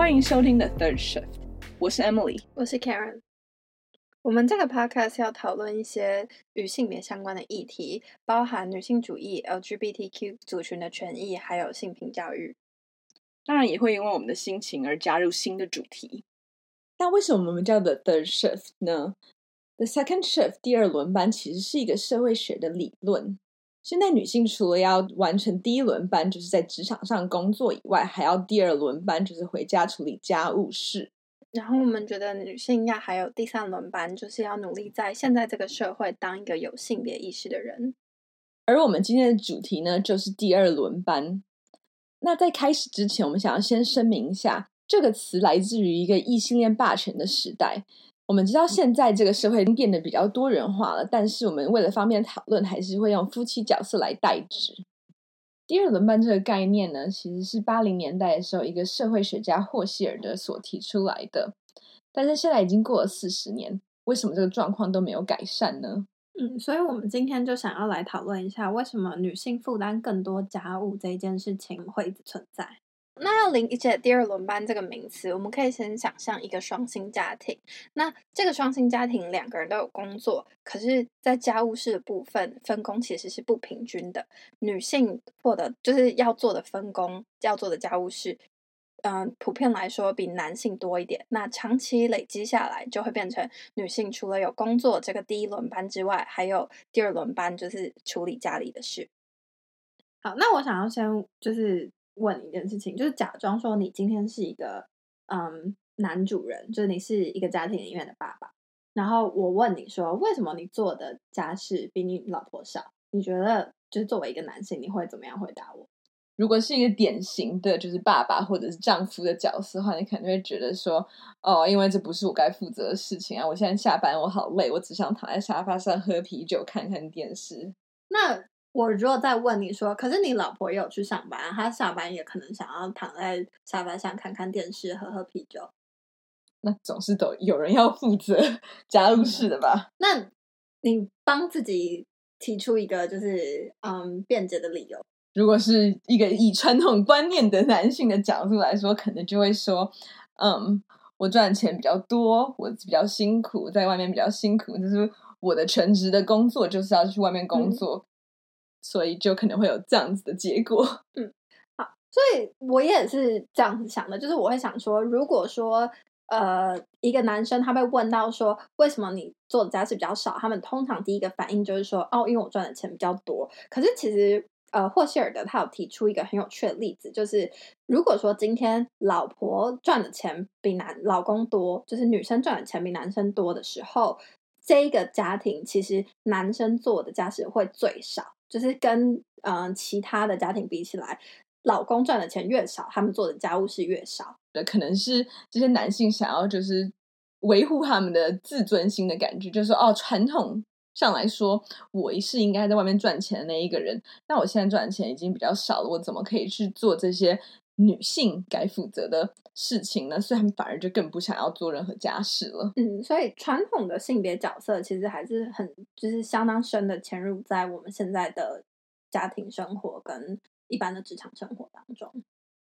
欢迎收听 The Third Shift，我是 Emily，我是 Karen。我们这个 podcast 要讨论一些与性别相关的议题，包含女性主义、LGBTQ 族群的权益，还有性平教育。当然也会因为我们的心情而加入新的主题。那为什么我们叫 The Third Shift 呢？The Second Shift 第二轮班其实是一个社会学的理论。现在女性除了要完成第一轮班，就是在职场上工作以外，还要第二轮班，就是回家处理家务事。然后我们觉得女性要还有第三轮班，就是要努力在现在这个社会当一个有性别意识的人。而我们今天的主题呢，就是第二轮班。那在开始之前，我们想要先声明一下，这个词来自于一个异性恋霸权的时代。我们知道现在这个社会已经变得比较多元化了，但是我们为了方便讨论，还是会用夫妻角色来代指。第二轮班这个概念呢，其实是八零年代的时候一个社会学家霍希尔德所提出来的。但是现在已经过了四十年，为什么这个状况都没有改善呢？嗯，所以我们今天就想要来讨论一下，为什么女性负担更多家务这件事情会存在。那要理解第二轮班这个名词，我们可以先想象一个双薪家庭。那这个双薪家庭两个人都有工作，可是，在家务事的部分分工其实是不平均的。女性获得就是要做的分工，要做的家务事，嗯、普遍来说比男性多一点。那长期累积下来，就会变成女性除了有工作这个第一轮班之外，还有第二轮班，就是处理家里的事。好，那我想要先就是。问一件事情，就是假装说你今天是一个嗯男主人，就是你是一个家庭里面的爸爸，然后我问你说，为什么你做的家事比你老婆少？你觉得就是作为一个男性，你会怎么样回答我？如果是一个典型的就是爸爸或者是丈夫的角色的话，你可能会觉得说，哦，因为这不是我该负责的事情啊！我现在下班我好累，我只想躺在沙发上喝啤酒看看电视。那我如果再问你说，可是你老婆也有去上班，她下班也可能想要躺在沙发上看看电视、喝喝啤酒。那总是都有人要负责家务事的吧？那你帮自己提出一个就是嗯辩解的理由。如果是一个以传统观念的男性的角度来说，可能就会说，嗯，我赚的钱比较多，我比较辛苦，在外面比较辛苦，就是我的全职的工作就是要去外面工作。嗯所以就可能会有这样子的结果。嗯，好，所以我也是这样子想的，就是我会想说，如果说呃一个男生他被问到说，为什么你做的家事比较少，他们通常第一个反应就是说哦，因为我赚的钱比较多。可是其实呃霍希尔德他有提出一个很有趣的例子，就是如果说今天老婆赚的钱比男老公多，就是女生赚的钱比男生多的时候，这个家庭其实男生做的家事会最少。就是跟嗯、其他的家庭比起来，老公赚的钱越少，他们做的家务事越少。对，可能是这些男性想要就是维护他们的自尊心的感觉，就是说哦，传统上来说，我是应该在外面赚钱的那一个人，那我现在赚钱已经比较少了，我怎么可以去做这些女性该负责的事情呢？所以他们反而就更不想要做任何家事了。嗯，所以传统的性别角色其实还是很，就是相当深的潜入在我们现在的家庭生活跟一般的职场生活当中。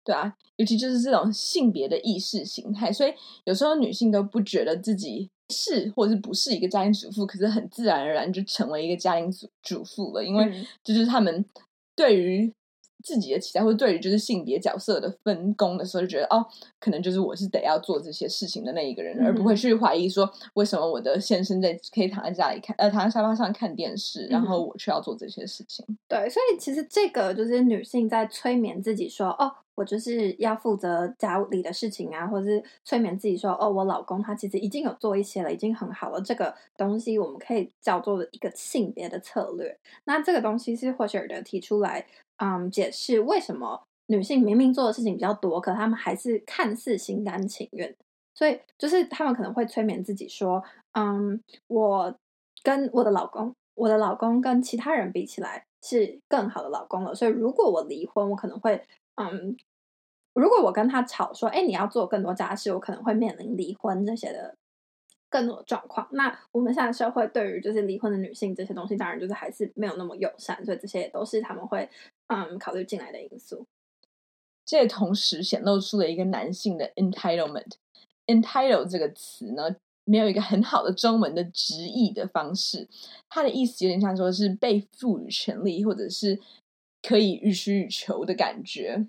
对啊，尤其就是这种性别的意识形态，所以有时候女性都不觉得自己是或者是不是一个家庭主妇，可是很自然而然就成为一个家庭主主妇了，因为就是他们对于。自己的期待，或者对于就是性别角色的分工的时候，就觉得哦，可能就是我是得要做这些事情的那一个人，嗯、而不会去怀疑说，为什么我的先生在可以躺在家里看，呃，躺在沙发上看电视，然后我却要做这些事情。对，所以其实这个就是女性在催眠自己说，哦。我就是要负责家里的事情啊，或者是催眠自己说，哦，我老公他其实已经有做一些了，已经很好了。这个东西我们可以叫做一个性别的策略。那这个东西是霍希尔德提出来，嗯，解释为什么女性明明做的事情比较多，可他们还是看似心甘情愿。所以就是他们可能会催眠自己说，嗯，我跟我的老公，我的老公跟其他人比起来是更好的老公了。所以如果我离婚，我可能会。嗯，如果我跟他吵说，哎，你要做更多家事，我可能会面临离婚这些的更多的状况。那我们现在社会对于就是离婚的女性这些东西，当然就是还是没有那么友善，所以这些也都是他们会嗯考虑进来的因素。这也同时显露出了一个男性的 entitlement。entitle 这个词呢，没有一个很好的中文的直译的方式，它的意思有点像说是被赋予权利，或者是可以予取予求的感觉。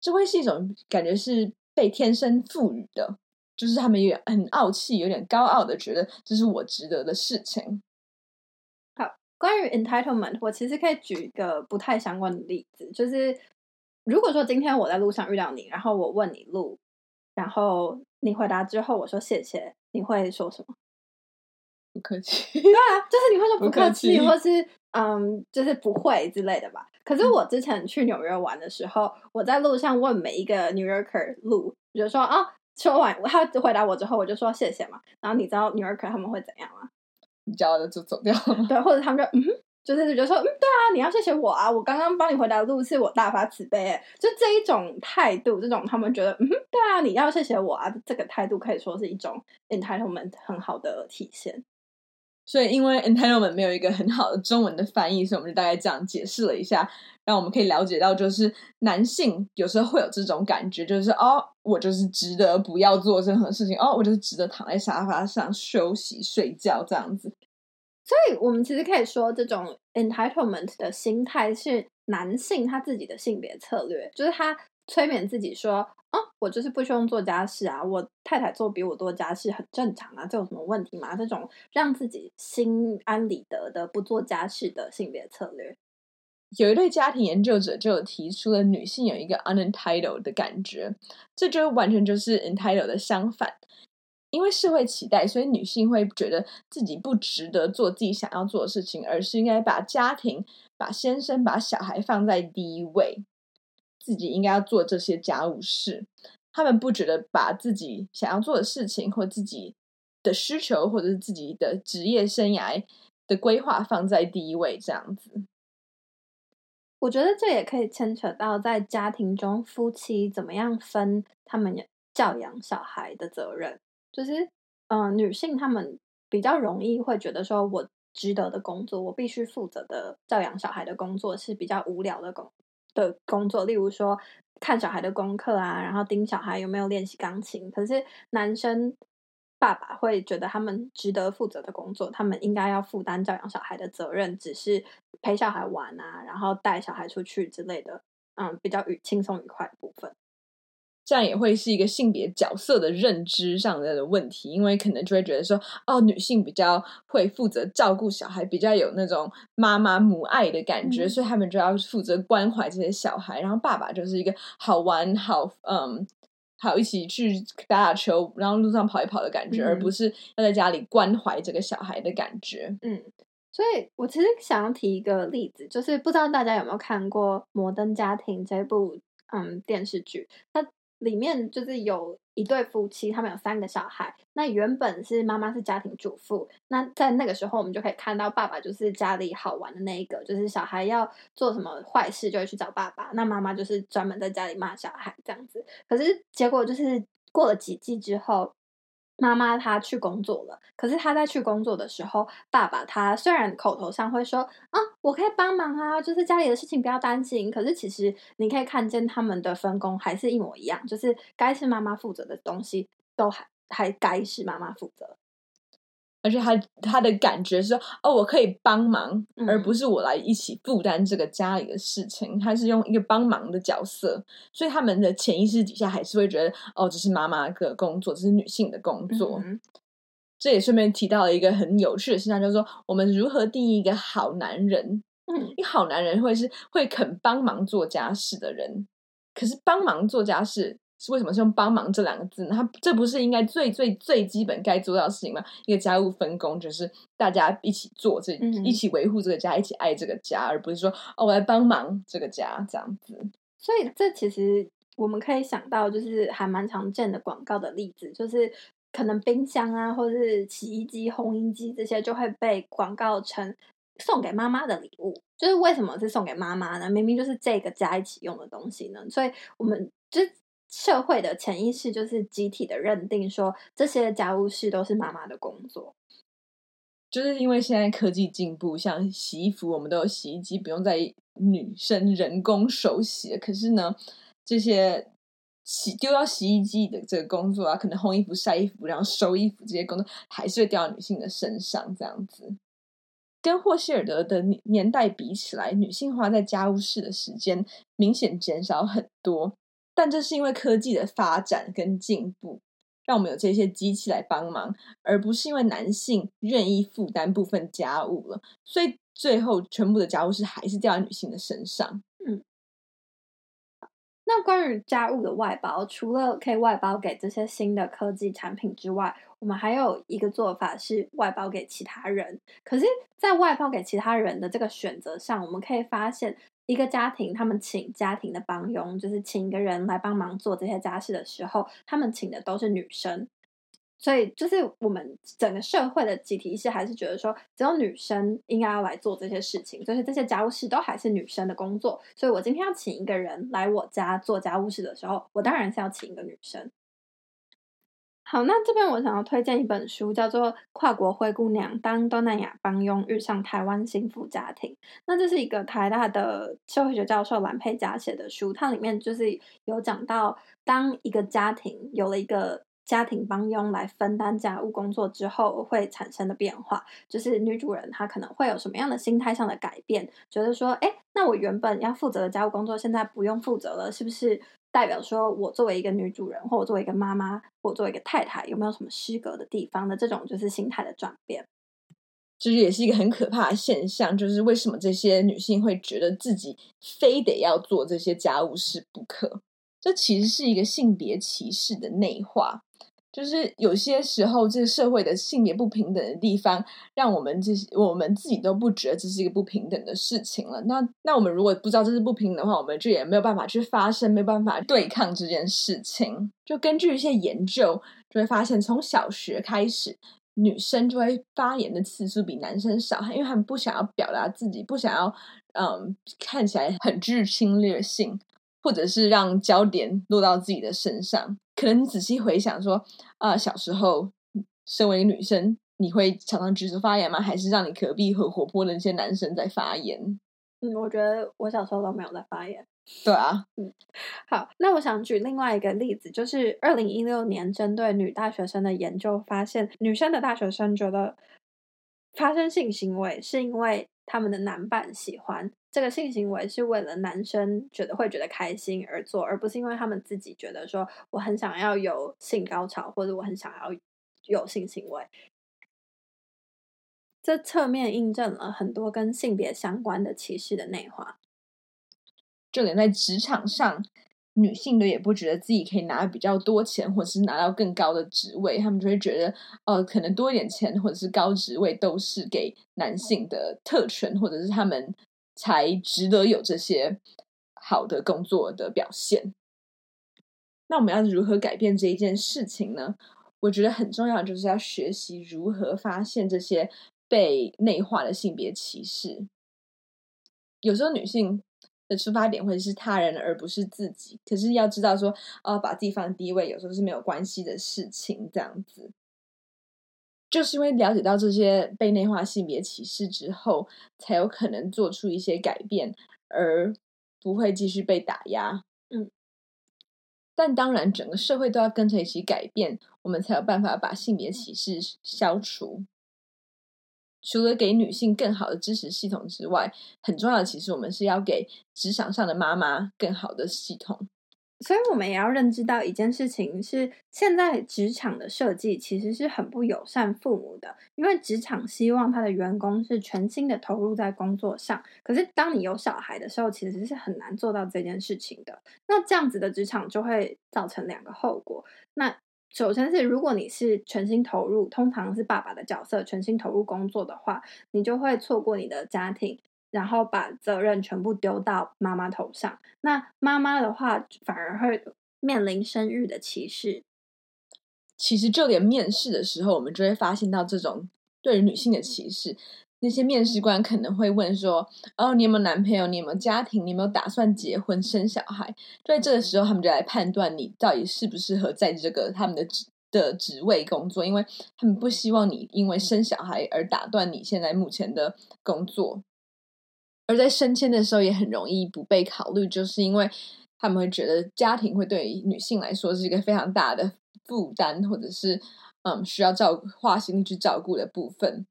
这会是一种感觉是被天生赋予的，就是他们有点很傲气，有点高傲的觉得这是我值得的事情。好，关于 entitlement，我其实可以举一个不太相关的例子，就是。如果说今天我在路上遇到你，然后我问你路，然后你回答之后我说谢谢，你会说什么？不客气。对啊，就是你会说不客气，客气或是嗯，就是不会之类的吧。可是我之前去纽约玩的时候，嗯、我在路上问每一个 New Yorker 路，我就说啊，说完他回答我之后，我就说谢谢嘛。然后你知道 New Yorker 他们会怎样吗？你骄傲的就走掉了。对，或者他们就嗯哼。就是就说，嗯，对啊，你要谢谢我啊，我刚刚帮你回答的路是我大发慈悲，哎，就这一种态度，这种他们觉得，嗯，对啊，你要谢谢我啊，这个态度可以说是一种 entitlement 很好的体现。所以，因为 entitlement 没有一个很好的中文的翻译，所以我们就大概这样解释了一下，让我们可以了解到，就是男性有时候会有这种感觉，就是哦，我就是值得不要做任何事情，哦，我就是值得躺在沙发上休息睡觉这样子。所以，我们其实可以说，这种 entitlement 的心态是男性他自己的性别策略，就是他催眠自己说：“啊，我就是不需要做家事啊，我太太做比我多家事很正常啊，这有什么问题吗？”这种让自己心安理得的不做家事的性别策略。有一对家庭研究者就有提出了女性有一个 unentitled 的感觉，这就完全就是 entitled 的相反。因为社会期待，所以女性会觉得自己不值得做自己想要做的事情，而是应该把家庭、把先生、把小孩放在第一位，自己应该要做这些家务事。他们不觉得把自己想要做的事情，或自己的需求，或者是自己的职业生涯的规划放在第一位，这样子。我觉得这也可以牵扯到在家庭中夫妻怎么样分他们教养小孩的责任。就是，嗯、女性他们比较容易会觉得说，我值得的工作，我必须负责的教养小孩的工作是比较无聊的工的工作，例如说看小孩的功课啊，然后盯小孩有没有练习钢琴。可是男生爸爸会觉得他们值得负责的工作，他们应该要负担教养小孩的责任，只是陪小孩玩啊，然后带小孩出去之类的，嗯，比较愉轻松愉快的部分。这样也会是一个性别角色的认知上的问题，因为可能就会觉得说，哦，女性比较会负责照顾小孩，比较有那种妈妈母爱的感觉，嗯、所以他们就要负责关怀这些小孩。然后爸爸就是一个好玩、好嗯，好一起去打打球，然后路上跑一跑的感觉，嗯、而不是要在家里关怀这个小孩的感觉。嗯，所以我其实想要提一个例子，就是不知道大家有没有看过《摩登家庭》这部嗯电视剧，它。里面就是有一对夫妻，他们有三个小孩。那原本是妈妈是家庭主妇，那在那个时候，我们就可以看到爸爸就是家里好玩的那一个，就是小孩要做什么坏事就会去找爸爸，那妈妈就是专门在家里骂小孩这样子。可是结果就是过了几季之后。妈妈她去工作了，可是她在去工作的时候，爸爸他虽然口头上会说啊，我可以帮忙啊，就是家里的事情不要担心，可是其实你可以看见他们的分工还是一模一样，就是该是妈妈负责的东西都还还该是妈妈负责。而且他他的感觉是哦，我可以帮忙，而不是我来一起负担这个家里的事情。他是用一个帮忙的角色，所以他们的潜意识底下还是会觉得哦，这是妈妈的工作，这是女性的工作。嗯、这也顺便提到了一个很有趣的现象，就是说我们如何定义一个好男人？嗯，一个好男人会是会肯帮忙做家事的人。可是帮忙做家事。是为什么是用“帮忙”这两个字呢？它这不是应该最最最基本该做到的事情吗？一个家务分工就是大家一起做这，嗯、一起维护这个家，一起爱这个家，而不是说哦，我来帮忙这个家这样子。所以这其实我们可以想到，就是还蛮常见的广告的例子，就是可能冰箱啊，或者是洗衣机、烘衣机这些，就会被广告成送给妈妈的礼物。就是为什么是送给妈妈呢？明明就是这个家一起用的东西呢？所以我们就。社会的潜意识就是集体的认定，说这些家务事都是妈妈的工作，就是因为现在科技进步，像洗衣服，我们都有洗衣机，不用再女生人工手洗。可是呢，这些洗丢到洗衣机的这个工作啊，可能烘衣服、晒衣服，然后收衣服这些工作，还是会掉到女性的身上，这样子。跟霍希尔德的年代比起来，女性花在家务事的时间明显减少很多。但这是因为科技的发展跟进步，让我们有这些机器来帮忙，而不是因为男性愿意负担部分家务了。所以最后，全部的家务事还是掉在女性的身上。嗯。那关于家务的外包，除了可以外包给这些新的科技产品之外，我们还有一个做法是外包给其他人。可是，在外包给其他人的这个选择上，我们可以发现，一个家庭他们请家庭的帮佣，就是请一个人来帮忙做这些家事的时候，他们请的都是女生。所以，就是我们整个社会的集体意识还是觉得说，只有女生应该要来做这些事情，就是这些家务事都还是女生的工作。所以我今天要请一个人来我家做家务事的时候，我当然是要请一个女生。好，那这边我想要推荐一本书，叫做《跨国灰姑娘：当东南亚帮佣遇上台湾幸福家庭》。那这是一个台大的社会学教授蓝佩嘉写的书，它里面就是有讲到，当一个家庭有了一个。家庭帮佣来分担家务工作之后会产生的变化，就是女主人她可能会有什么样的心态上的改变？觉得说，哎，那我原本要负责的家务工作，现在不用负责了，是不是代表说我作为一个女主人，或我作为一个妈妈，或我作为一个太太，有没有什么失格的地方的这种就是心态的转变？其实也是一个很可怕的现象，就是为什么这些女性会觉得自己非得要做这些家务事不可？这其实是一个性别歧视的内化。就是有些时候，这个社会的性别不平等的地方，让我们这些我们自己都不觉得这是一个不平等的事情了。那那我们如果不知道这是不平等的话，我们就也没有办法去发声，没有办法对抗这件事情。就根据一些研究，就会发现，从小学开始，女生就会发言的次数比男生少，因为他们不想要表达自己，不想要嗯看起来很具侵略性。或者是让焦点落到自己的身上，可能你仔细回想说，啊、呃，小时候身为女生，你会常常举手发言吗？还是让你隔壁很活泼的那些男生在发言？嗯，我觉得我小时候都没有在发言。对啊，嗯，好，那我想举另外一个例子，就是二零一六年针对女大学生的研究发现，女生的大学生觉得发生性行为是因为他们的男伴喜欢。这个性行为是为了男生觉得会觉得开心而做，而不是因为他们自己觉得说我很想要有性高潮，或者我很想要有性行为。这侧面印证了很多跟性别相关的歧视的内化。就连在职场上，女性的也不觉得自己可以拿比较多钱，或者是拿到更高的职位，他们就会觉得，呃，可能多一点钱或者是高职位都是给男性的特权，或者是他们。才值得有这些好的工作的表现。那我们要如何改变这一件事情呢？我觉得很重要，就是要学习如何发现这些被内化的性别歧视。有时候女性的出发点会是他人，而不是自己。可是要知道说，哦，把自己放第一位，有时候是没有关系的事情。这样子。就是因为了解到这些被内化性别歧视之后，才有可能做出一些改变，而不会继续被打压。嗯，但当然，整个社会都要跟着一起改变，我们才有办法把性别歧视消除。除了给女性更好的支持系统之外，很重要的，其实我们是要给职场上的妈妈更好的系统。所以，我们也要认知到一件事情是，现在职场的设计其实是很不友善父母的，因为职场希望他的员工是全心的投入在工作上。可是，当你有小孩的时候，其实是很难做到这件事情的。那这样子的职场就会造成两个后果。那首先是，如果你是全心投入，通常是爸爸的角色，全心投入工作的话，你就会错过你的家庭。然后把责任全部丢到妈妈头上，那妈妈的话反而会面临生育的歧视。其实就连面试的时候，我们就会发现到这种对于女性的歧视。那些面试官可能会问说：“哦，你有没有男朋友？你有没有家庭？你有没有打算结婚生小孩？”在这个时候，他们就来判断你到底适不适合在这个他们的职的职位工作，因为他们不希望你因为生小孩而打断你现在目前的工作。而在升迁的时候也很容易不被考虑，就是因为他们会觉得家庭会对女性来说是一个非常大的负担，或者是嗯需要照花心力去照顾的部分，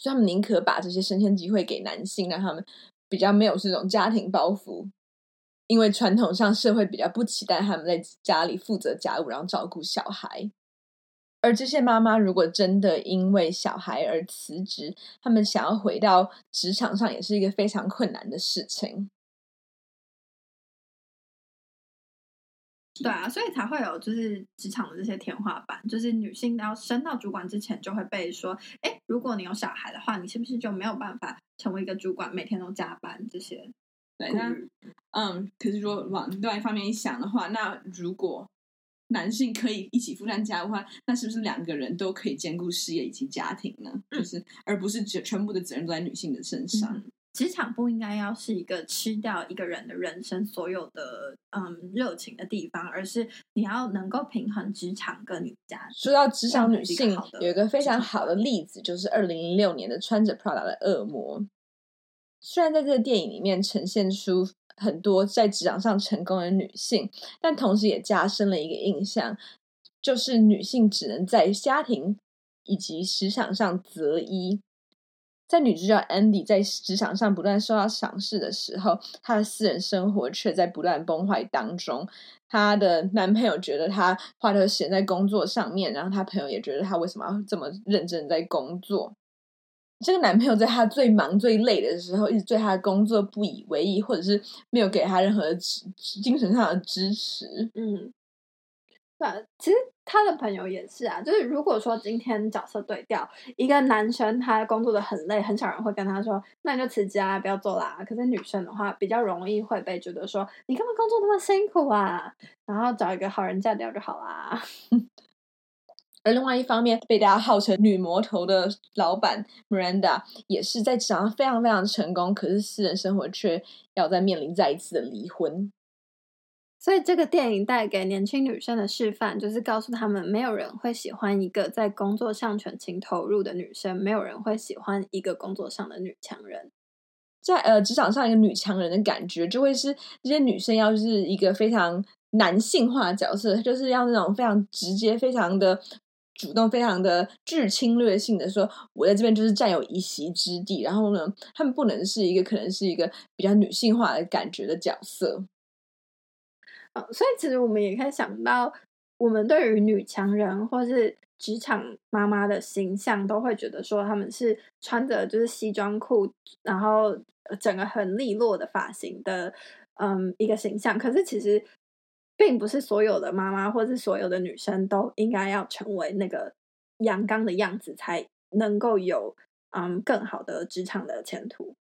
所以他们宁可把这些升迁机会给男性，让他们比较没有这种家庭包袱，因为传统上社会比较不期待他们在家里负责家务，然后照顾小孩。而这些妈妈如果真的因为小孩而辞职，他们想要回到职场上，也是一个非常困难的事情。对啊，所以才会有就是职场的这些天花板，就是女性要升到主管之前，就会被说，哎，如果你有小孩的话，你是不是就没有办法成为一个主管，每天都加班这些？对，那嗯，可是如果往另外一方面一想的话，那如果男性可以一起负担家务的话，那是不是两个人都可以兼顾事业以及家庭呢？嗯、就是而不是全全部的责任都在女性的身上。嗯职场不应该要是一个吃掉一个人的人生所有的嗯热情的地方，而是你要能够平衡职场跟你家。说到职场女性，有一个非常好的例子，就是二零零六年的穿着 Prada 的恶魔。虽然在这个电影里面呈现出很多在职场上成功的女性，但同时也加深了一个印象，就是女性只能在家庭以及职场上择一。在女主角 Andy 在职场上不断受到赏识的时候，她的私人生活却在不断崩坏当中。她的男朋友觉得她花的钱在工作上面，然后她朋友也觉得她为什么要这么认真在工作。这个男朋友在她最忙最累的时候，一直对她的工作不以为意，或者是没有给她任何精神上的支持。嗯。对，其实他的朋友也是啊。就是如果说今天角色对调，一个男生他工作的很累，很少人会跟他说：“那你就辞职啊，不要做啦。”可是女生的话，比较容易会被觉得说：“你干嘛工作那么辛苦啊？”然后找一个好人嫁掉就好啦。而另外一方面，被大家号称女魔头的老板 Miranda 也是在职场非常非常成功，可是私人生活却要再面临再一次的离婚。所以这个电影带给年轻女生的示范，就是告诉她们，没有人会喜欢一个在工作上全情投入的女生，没有人会喜欢一个工作上的女强人。在呃职场上，一个女强人的感觉，就会是这些女生要是一个非常男性化的角色，就是要那种非常直接、非常的主动、非常的具侵略性的说，我在这边就是占有一席之地。然后呢，他们不能是一个可能是一个比较女性化的感觉的角色。嗯，所以其实我们也可以想到，我们对于女强人或是职场妈妈的形象，都会觉得说他们是穿着就是西装裤，然后整个很利落的发型的，嗯，一个形象。可是其实并不是所有的妈妈或是所有的女生都应该要成为那个阳刚的样子，才能够有嗯更好的职场的前途。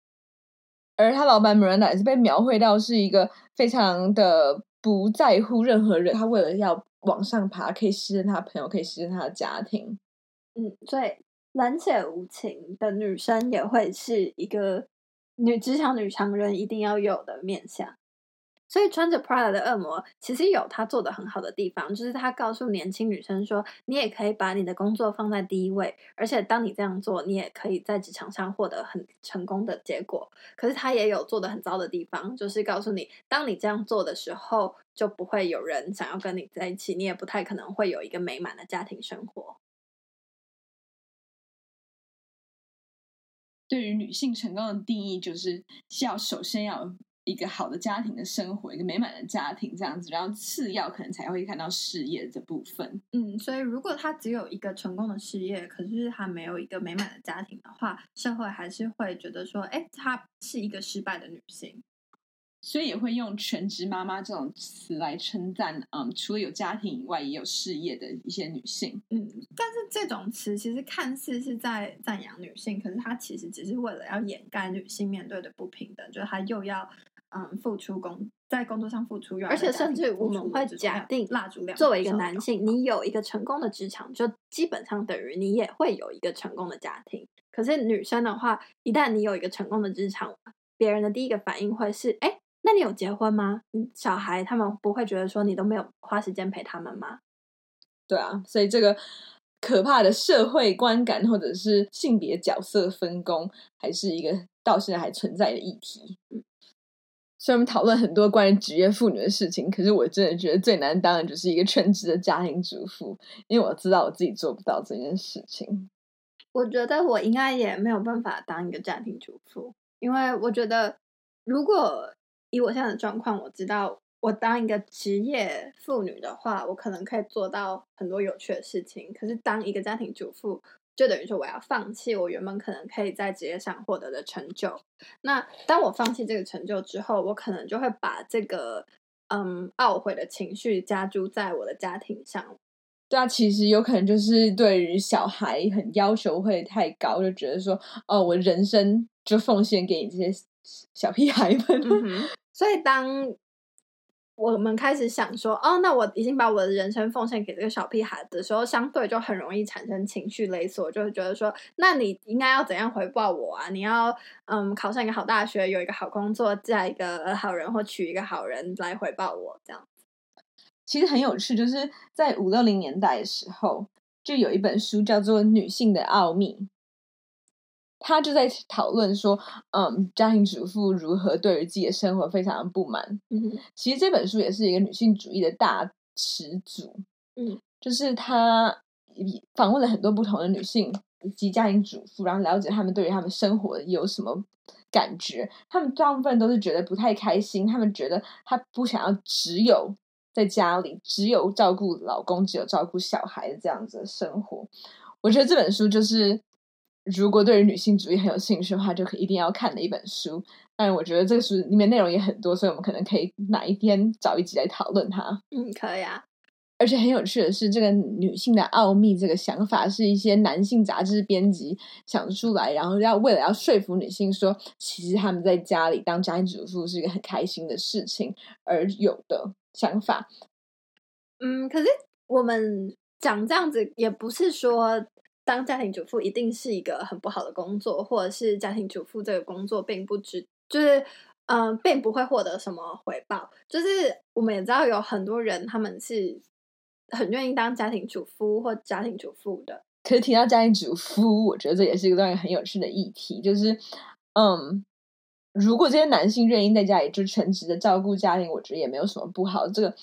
而他老板 Miranda 也是被描绘到是一个非常的。不在乎任何人，他为了要往上爬，可以牺牲他朋友，可以牺牲他的家庭。嗯，所以冷血无情的女生也会是一个女职场女强人一定要有的面相。所以穿着 Prada 的恶魔其实有他做的很好的地方，就是他告诉年轻女生说，你也可以把你的工作放在第一位，而且当你这样做，你也可以在职场上获得很成功的结果。可是他也有做的很糟的地方，就是告诉你，当你这样做的时候，就不会有人想要跟你在一起，你也不太可能会有一个美满的家庭生活。对于女性成功的定义，就是要首先要。一个好的家庭的生活，一个美满的家庭这样子，然后次要可能才会看到事业这部分。嗯，所以如果他只有一个成功的事业，可是他没有一个美满的家庭的话，社会还是会觉得说，哎，她是一个失败的女性。所以也会用全职妈妈这种词来称赞，嗯，除了有家庭以外，也有事业的一些女性。嗯，但是这种词其实看似是在赞扬女性，可是它其实只是为了要掩盖女性面对的不平等，就是她又要。嗯，付出工在工作上付出，而且甚至我们会假定，蜡烛作为一个男性，你有一个成功的职场，就基本上等于你也会有一个成功的家庭。可是女生的话，一旦你有一个成功的职场，别人的第一个反应会是：哎，那你有结婚吗？小孩他们不会觉得说你都没有花时间陪他们吗？对啊，所以这个可怕的社会观感或者是性别角色分工，还是一个到现在还存在的议题。虽然我们讨论很多关于职业妇女的事情，可是我真的觉得最难当的就是一个全职的家庭主妇，因为我知道我自己做不到这件事情。我觉得我应该也没有办法当一个家庭主妇，因为我觉得如果以我现在的状况，我知道我当一个职业妇女的话，我可能可以做到很多有趣的事情。可是当一个家庭主妇，就等于说我要放弃我原本可能可以在职业上获得的成就。那当我放弃这个成就之后，我可能就会把这个嗯懊悔的情绪加注在我的家庭上。对啊，其实有可能就是对于小孩很要求会太高，就觉得说哦，我人生就奉献给你这些小屁孩们。嗯、所以当。我们开始想说，哦，那我已经把我的人生奉献给这个小屁孩的时候，相对就很容易产生情绪勒索，就会觉得说，那你应该要怎样回报我啊？你要嗯，考上一个好大学，有一个好工作，嫁一个好人或娶一个好人来回报我，这样。其实很有趣，就是在五六零年代的时候，就有一本书叫做《女性的奥秘》。他就在讨论说，嗯，家庭主妇如何对于自己的生活非常的不满。嗯，其实这本书也是一个女性主义的大始祖。嗯，就是他访问了很多不同的女性以及家庭主妇，然后了解他们对于他们生活有什么感觉。他们大部分都是觉得不太开心，他们觉得他不想要只有在家里，只有照顾老公，只有照顾小孩这样子的生活。我觉得这本书就是。如果对于女性主义很有兴趣的话，就可以一定要看的一本书。但我觉得这个书里面内容也很多，所以我们可能可以哪一天找一集来讨论它。嗯，可以啊。而且很有趣的是，这个女性的奥秘这个想法是一些男性杂志编辑想出来，然后要为了要说服女性说，其实他们在家里当家庭主妇是一个很开心的事情而有的想法。嗯，可是我们讲这样子也不是说。当家庭主妇一定是一个很不好的工作，或者是家庭主妇这个工作并不值，就是嗯、呃，并不会获得什么回报。就是我们也知道有很多人他们是很愿意当家庭主夫或家庭主妇的。可是提到家庭主夫，我觉得这也是一个让人很有趣的议题。就是嗯，如果这些男性愿意在家里就全职的照顾家庭，我觉得也没有什么不好。这个。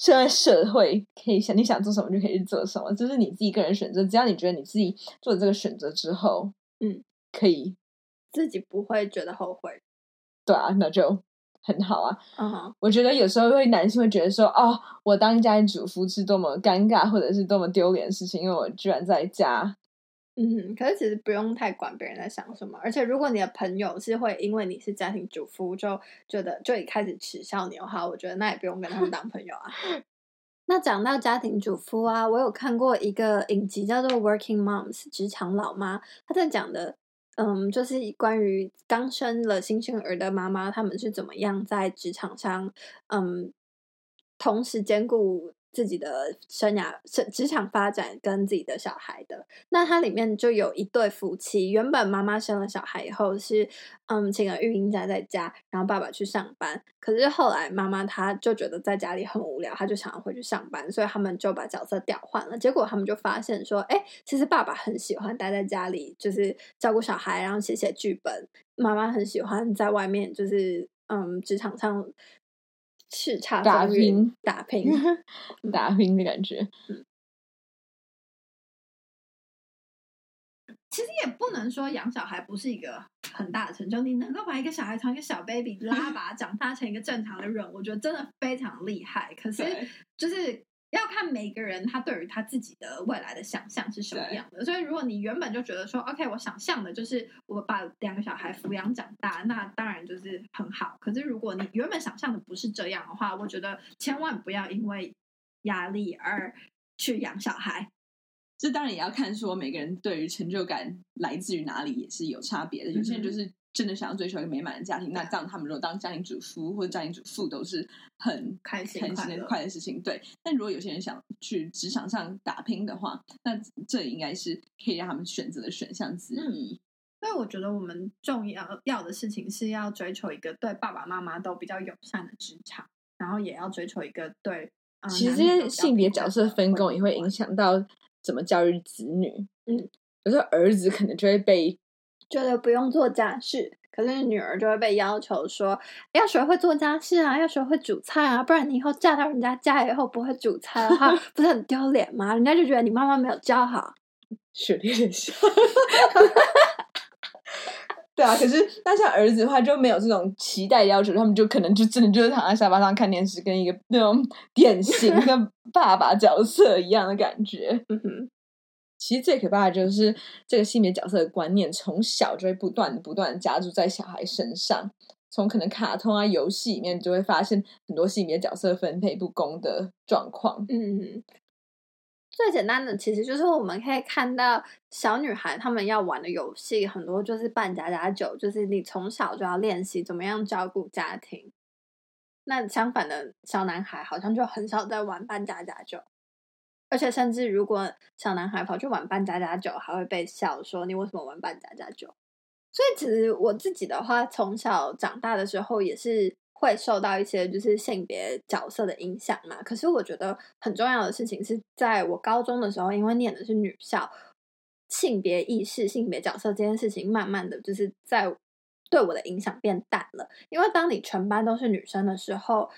现在社会可以想你想做什么就可以去做什么，这是你自己个人选择。只要你觉得你自己做了这个选择之后，嗯，可以自己不会觉得后悔，对啊，那就很好啊。嗯哼，我觉得有时候会男性会觉得说，哦，我当家庭主妇是多么尴尬或者是多么丢脸的事情，因为我居然在家。嗯，可是其实不用太管别人在想什么，而且如果你的朋友是会因为你是家庭主妇就觉得就一开始耻笑你的话，我觉得那也不用跟他们当朋友啊。那讲到家庭主妇啊，我有看过一个影集叫做《Working Moms》职场老妈，她在讲的，嗯，就是关于刚生了新生儿的妈妈，他们是怎么样在职场上，嗯，同时兼顾。自己的生涯、职职场发展跟自己的小孩的，那它里面就有一对夫妻，原本妈妈生了小孩以后是嗯请了育婴假在家，然后爸爸去上班。可是后来妈妈她就觉得在家里很无聊，她就想要回去上班，所以他们就把角色调换了。结果他们就发现说，哎，其实爸爸很喜欢待在家里，就是照顾小孩，然后写写剧本。妈妈很喜欢在外面，就是嗯职场上。叱咤打拼，打拼，打拼的感觉。嗯，其实也不能说养小孩不是一个很大的成就。你能够把一个小孩从一个小 baby 拉 拔长大成一个正常的人，我觉得真的非常厉害。可是，就是。要看每个人他对于他自己的未来的想象是什么样的，所以如果你原本就觉得说，OK，我想象的就是我把两个小孩抚养长大，那当然就是很好。可是如果你原本想象的不是这样的话，我觉得千万不要因为压力而去养小孩。这当然也要看说每个人对于成就感来自于哪里也是有差别的，有些人就是。真的想要追求一个美满的家庭，那这样他们如果当家庭主夫或者家庭主妇都是很开心、开心的快的事情。对，但如果有些人想去职场上打拼的话，那这应该是可以让他们选择的选项之一。嗯，所以我觉得我们重要要的事情是要追求一个对爸爸妈妈都比较友善的职场，然后也要追求一个对。呃、其实这些性别角色分工也会影响到怎么教育子女。嗯，有时候儿子可能就会被。觉得不用做家事，可是女儿就会被要求说要学会做家事啊，要学会煮菜啊，不然你以后嫁到人家家以后不会煮菜的话，不是很丢脸吗？人家就觉得你妈妈没有教好。雪莉的笑。对啊，可是那像儿子的话就没有这种期待要求，他们就可能就真的就是躺在沙发上看电视，跟一个那种典型的爸爸角色一样的感觉。嗯哼，其实最可怕的就是这个性别角色的观念，从小就会不断、不断加注在小孩身上。从可能卡通啊、游戏里面，就会发现很多性别角色分配不公的状况。嗯。最简单的其实就是我们可以看到小女孩她们要玩的游戏很多，就是扮家家酒，就是你从小就要练习怎么样照顾家庭。那相反的小男孩好像就很少在玩扮家家酒，而且甚至如果小男孩跑去玩扮家家酒，还会被笑说你为什么玩扮家家酒？所以其实我自己的话，从小长大的时候也是。会受到一些就是性别角色的影响嘛？可是我觉得很重要的事情是在我高中的时候，因为念的是女校，性别意识、性别角色这件事情，慢慢的就是在对我的影响变淡了。因为当你全班都是女生的时候，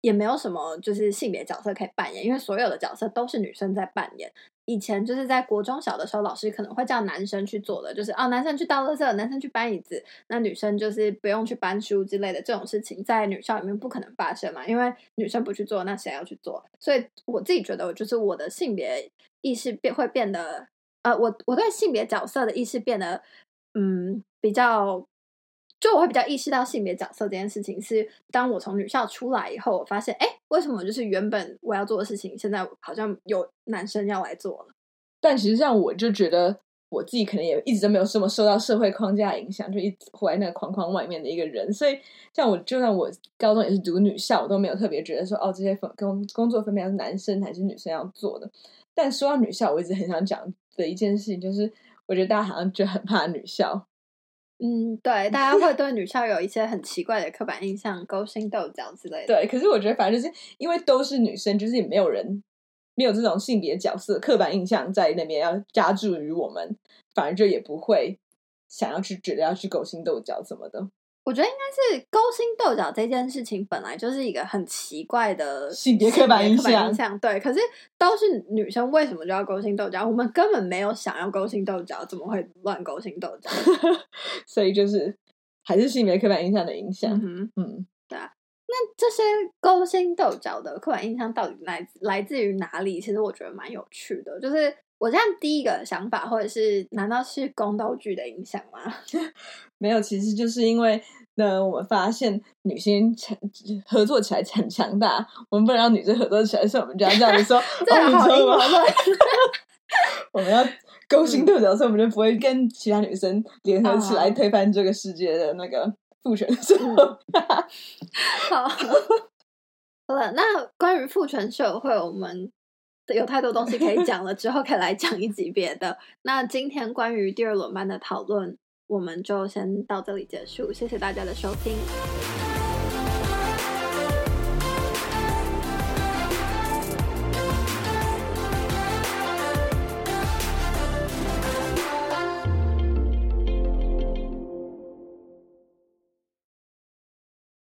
也没有什么就是性别角色可以扮演，因为所有的角色都是女生在扮演。以前就是在国中小的时候，老师可能会叫男生去做的，就是哦，男生去倒垃圾，男生去搬椅子，那女生就是不用去搬书之类的这种事情，在女校里面不可能发生嘛，因为女生不去做，那谁要去做？所以我自己觉得，就是我的性别意识变会变得，呃，我我对性别角色的意识变得，嗯，比较。就我会比较意识到性别角色这件事情，是当我从女校出来以后，我发现，哎，为什么就是原本我要做的事情，现在好像有男生要来做了。但实上，我就觉得我自己可能也一直都没有什么受到社会框架影响，就一直活在那个框框外面的一个人。所以，像我，就算我高中也是读女校，我都没有特别觉得说，哦，这些分工工作分配是男生还是女生要做的。但说到女校，我一直很想讲的一件事情，就是我觉得大家好像就很怕女校。嗯，对，大家会对女校有一些很奇怪的刻板印象，勾心斗角之类的。对，可是我觉得，反正就是因为都是女生，就是也没有人没有这种性别角色刻板印象在那边要加注于我们，反而就也不会想要去觉得要去勾心斗角什么的。我觉得应该是勾心斗角这件事情本来就是一个很奇怪的性别刻板印象，对。可是都是女生，为什么就要勾心斗角？我们根本没有想要勾心斗角，怎么会乱勾心斗角？所以就是还是性别刻板印象的影响。嗯，嗯。那这些勾心斗角的刻板印象到底来来自于哪里？其实我觉得蛮有趣的，就是。我这样第一个想法，或者是难道是宫斗剧的影响吗？没有，其实就是因为呢，我们发现女性强合作起来很强大，我们不能让女生合作起来，所以我们就要这样子说，对，好阴谋我们要勾心斗角，所以我们就不会跟其他女生联合起来推翻这个世界的那个父权社会。好，好了，那关于父权社会，我们。有太多东西可以 讲了，之后可以来讲一集别的。那今天关于第二轮班的讨论，我们就先到这里结束。谢谢大家的收听。